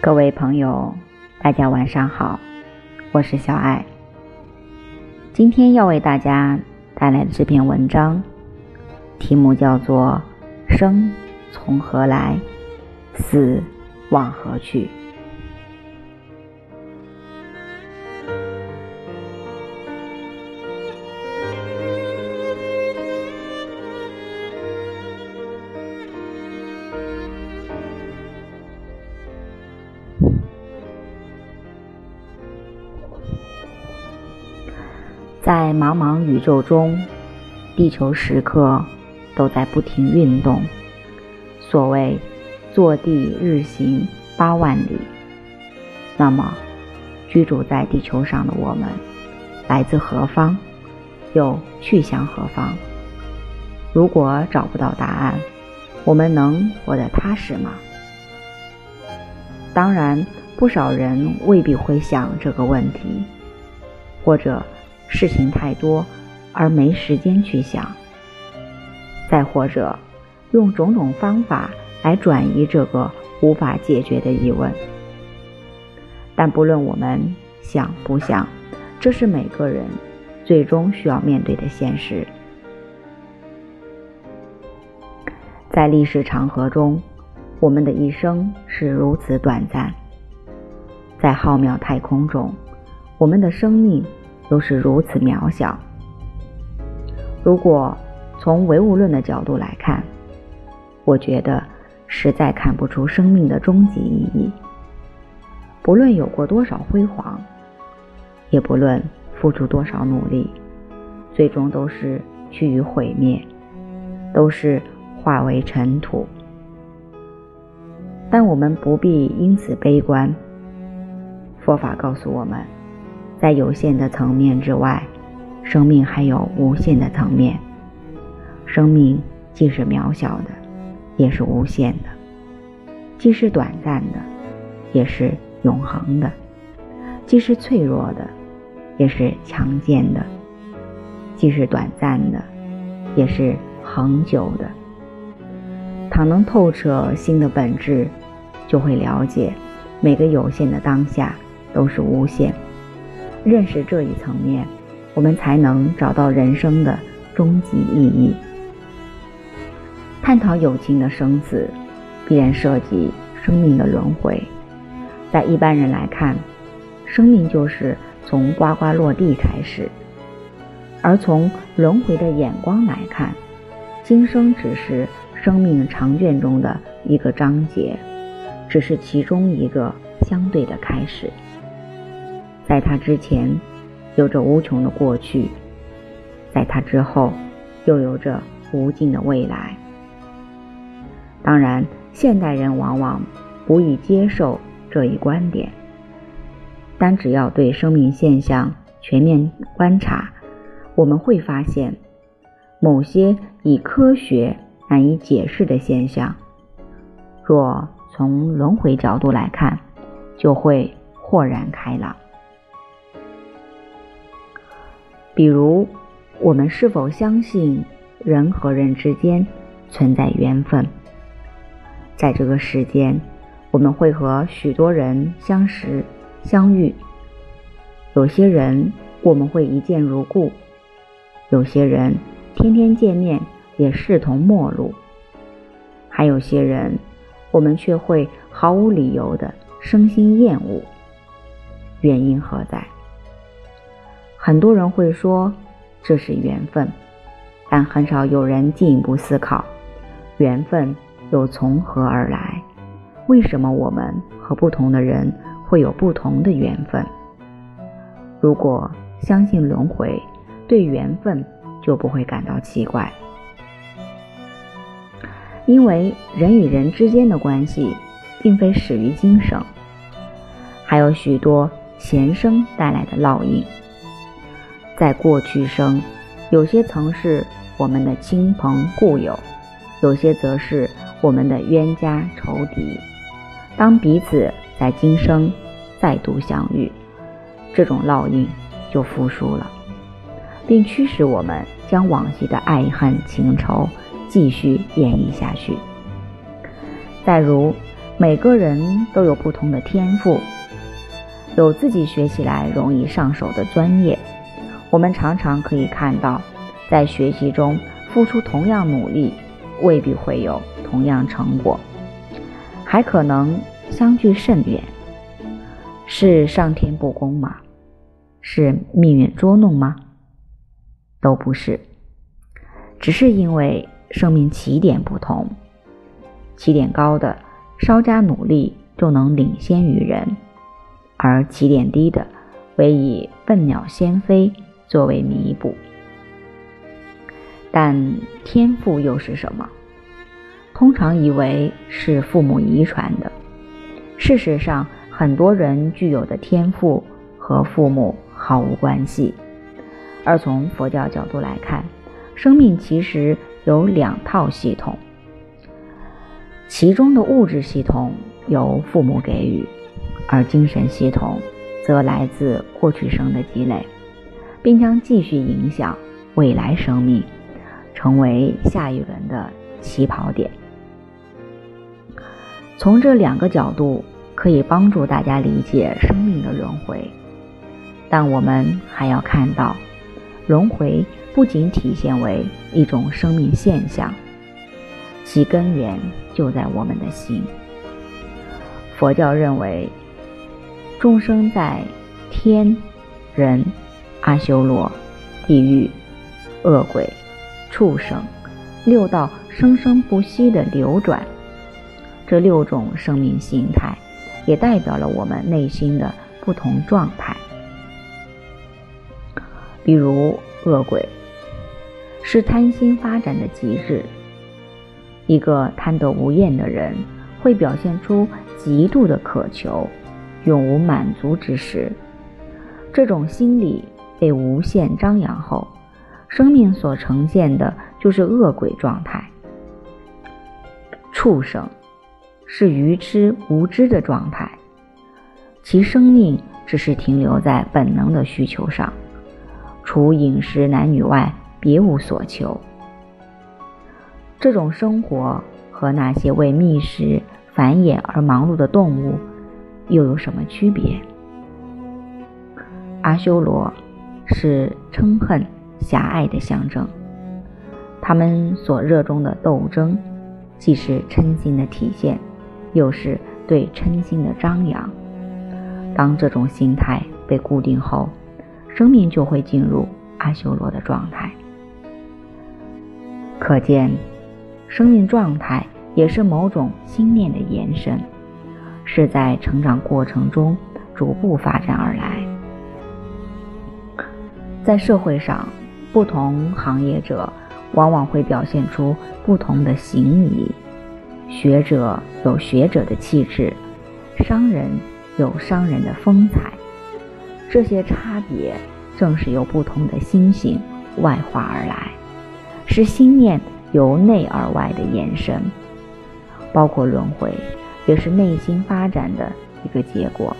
各位朋友，大家晚上好，我是小爱。今天要为大家带来的这篇文章，题目叫做《生从何来，死往何去》。在茫茫宇宙中，地球时刻都在不停运动。所谓“坐地日行八万里”，那么居住在地球上的我们，来自何方，又去向何方？如果找不到答案，我们能活得踏实吗？当然，不少人未必会想这个问题，或者。事情太多，而没时间去想。再或者，用种种方法来转移这个无法解决的疑问。但不论我们想不想，这是每个人最终需要面对的现实。在历史长河中，我们的一生是如此短暂；在浩渺太空中，我们的生命。都是如此渺小。如果从唯物论的角度来看，我觉得实在看不出生命的终极意义。不论有过多少辉煌，也不论付出多少努力，最终都是趋于毁灭，都是化为尘土。但我们不必因此悲观。佛法告诉我们。在有限的层面之外，生命还有无限的层面。生命既是渺小的，也是无限的；既是短暂的，也是永恒的；既是脆弱的，也是强健的；既是短暂的，也是恒久的。倘能透彻心的本质，就会了解，每个有限的当下都是无限。认识这一层面，我们才能找到人生的终极意义。探讨友情的生死，必然涉及生命的轮回。在一般人来看，生命就是从呱呱落地开始；而从轮回的眼光来看，今生只是生命长卷中的一个章节，只是其中一个相对的开始。在他之前，有着无穷的过去；在他之后，又有着无尽的未来。当然，现代人往往不易接受这一观点，但只要对生命现象全面观察，我们会发现，某些以科学难以解释的现象，若从轮回角度来看，就会豁然开朗。比如，我们是否相信人和人之间存在缘分？在这个世间，我们会和许多人相识、相遇。有些人我们会一见如故，有些人天天见面也视同陌路，还有些人我们却会毫无理由的生心厌恶。原因何在？很多人会说这是缘分，但很少有人进一步思考，缘分又从何而来？为什么我们和不同的人会有不同的缘分？如果相信轮回，对缘分就不会感到奇怪，因为人与人之间的关系并非始于今生，还有许多前生带来的烙印。在过去生，有些曾是我们的亲朋故友，有些则是我们的冤家仇敌。当彼此在今生再度相遇，这种烙印就复苏了，并驱使我们将往昔的爱恨情仇继续演绎下去。再如，每个人都有不同的天赋，有自己学起来容易上手的专业。我们常常可以看到，在学习中付出同样努力，未必会有同样成果，还可能相距甚远。是上天不公吗？是命运捉弄吗？都不是，只是因为生命起点不同，起点高的稍加努力就能领先于人，而起点低的唯以笨鸟先飞。作为弥补，但天赋又是什么？通常以为是父母遗传的。事实上，很多人具有的天赋和父母毫无关系。而从佛教角度来看，生命其实有两套系统，其中的物质系统由父母给予，而精神系统则来自过去生的积累。并将继续影响未来生命，成为下一轮的起跑点。从这两个角度，可以帮助大家理解生命的轮回。但我们还要看到，轮回不仅体现为一种生命现象，其根源就在我们的心。佛教认为，众生在天、人。阿修罗、地狱、恶鬼、畜生，六道生生不息的流转，这六种生命形态，也代表了我们内心的不同状态。比如，恶鬼是贪心发展的极致，一个贪得无厌的人，会表现出极度的渴求，永无满足之时。这种心理。被无限张扬后，生命所呈现的就是恶鬼状态。畜生是愚痴无知的状态，其生命只是停留在本能的需求上，除饮食男女外，别无所求。这种生活和那些为觅食繁衍而忙碌的动物又有什么区别？阿修罗。是嗔恨、狭隘的象征。他们所热衷的斗争，既是嗔心的体现，又是对嗔心的张扬。当这种心态被固定后，生命就会进入阿修罗的状态。可见，生命状态也是某种心念的延伸，是在成长过程中逐步发展而来。在社会上，不同行业者往往会表现出不同的行仪。学者有学者的气质，商人有商人的风采。这些差别正是由不同的心性外化而来，是心念由内而外的延伸。包括轮回，也是内心发展的一个结果，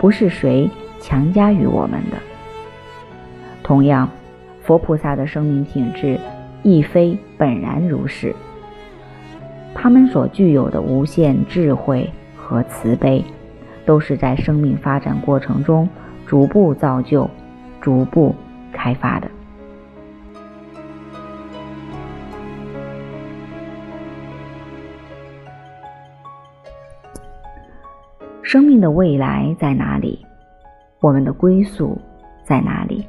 不是谁强加于我们的。同样，佛菩萨的生命品质亦非本然如是。他们所具有的无限智慧和慈悲，都是在生命发展过程中逐步造就、逐步开发的。生命的未来在哪里？我们的归宿在哪里？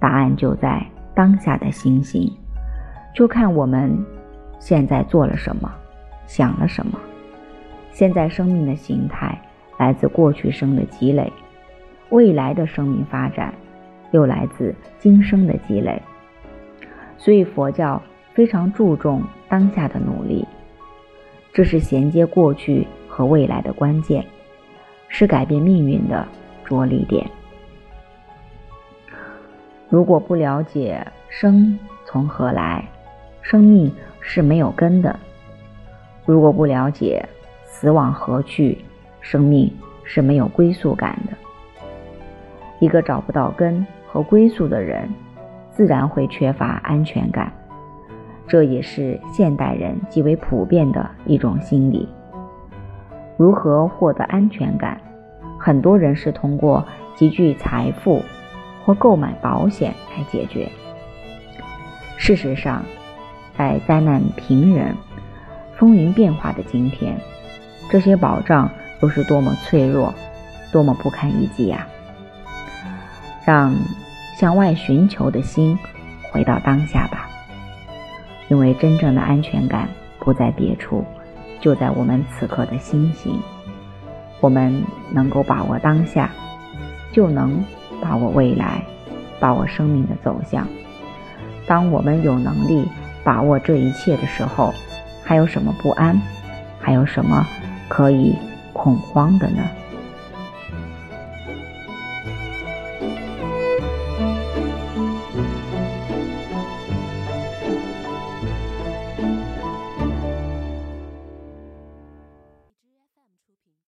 答案就在当下的心性，就看我们现在做了什么，想了什么。现在生命的形态来自过去生的积累，未来的生命发展又来自今生的积累。所以佛教非常注重当下的努力，这是衔接过去和未来的关键，是改变命运的着力点。如果不了解生从何来，生命是没有根的；如果不了解死往何去，生命是没有归宿感的。一个找不到根和归宿的人，自然会缺乏安全感。这也是现代人极为普遍的一种心理。如何获得安全感？很多人是通过积聚财富或购买保险来解决。事实上，在灾难频仍、风云变化的今天，这些保障又是多么脆弱，多么不堪一击啊！让向外寻求的心回到当下吧，因为真正的安全感不在别处，就在我们此刻的心行。我们能够把握当下，就能把握未来，把握生命的走向。当我们有能力把握这一切的时候，还有什么不安？还有什么可以恐慌的呢？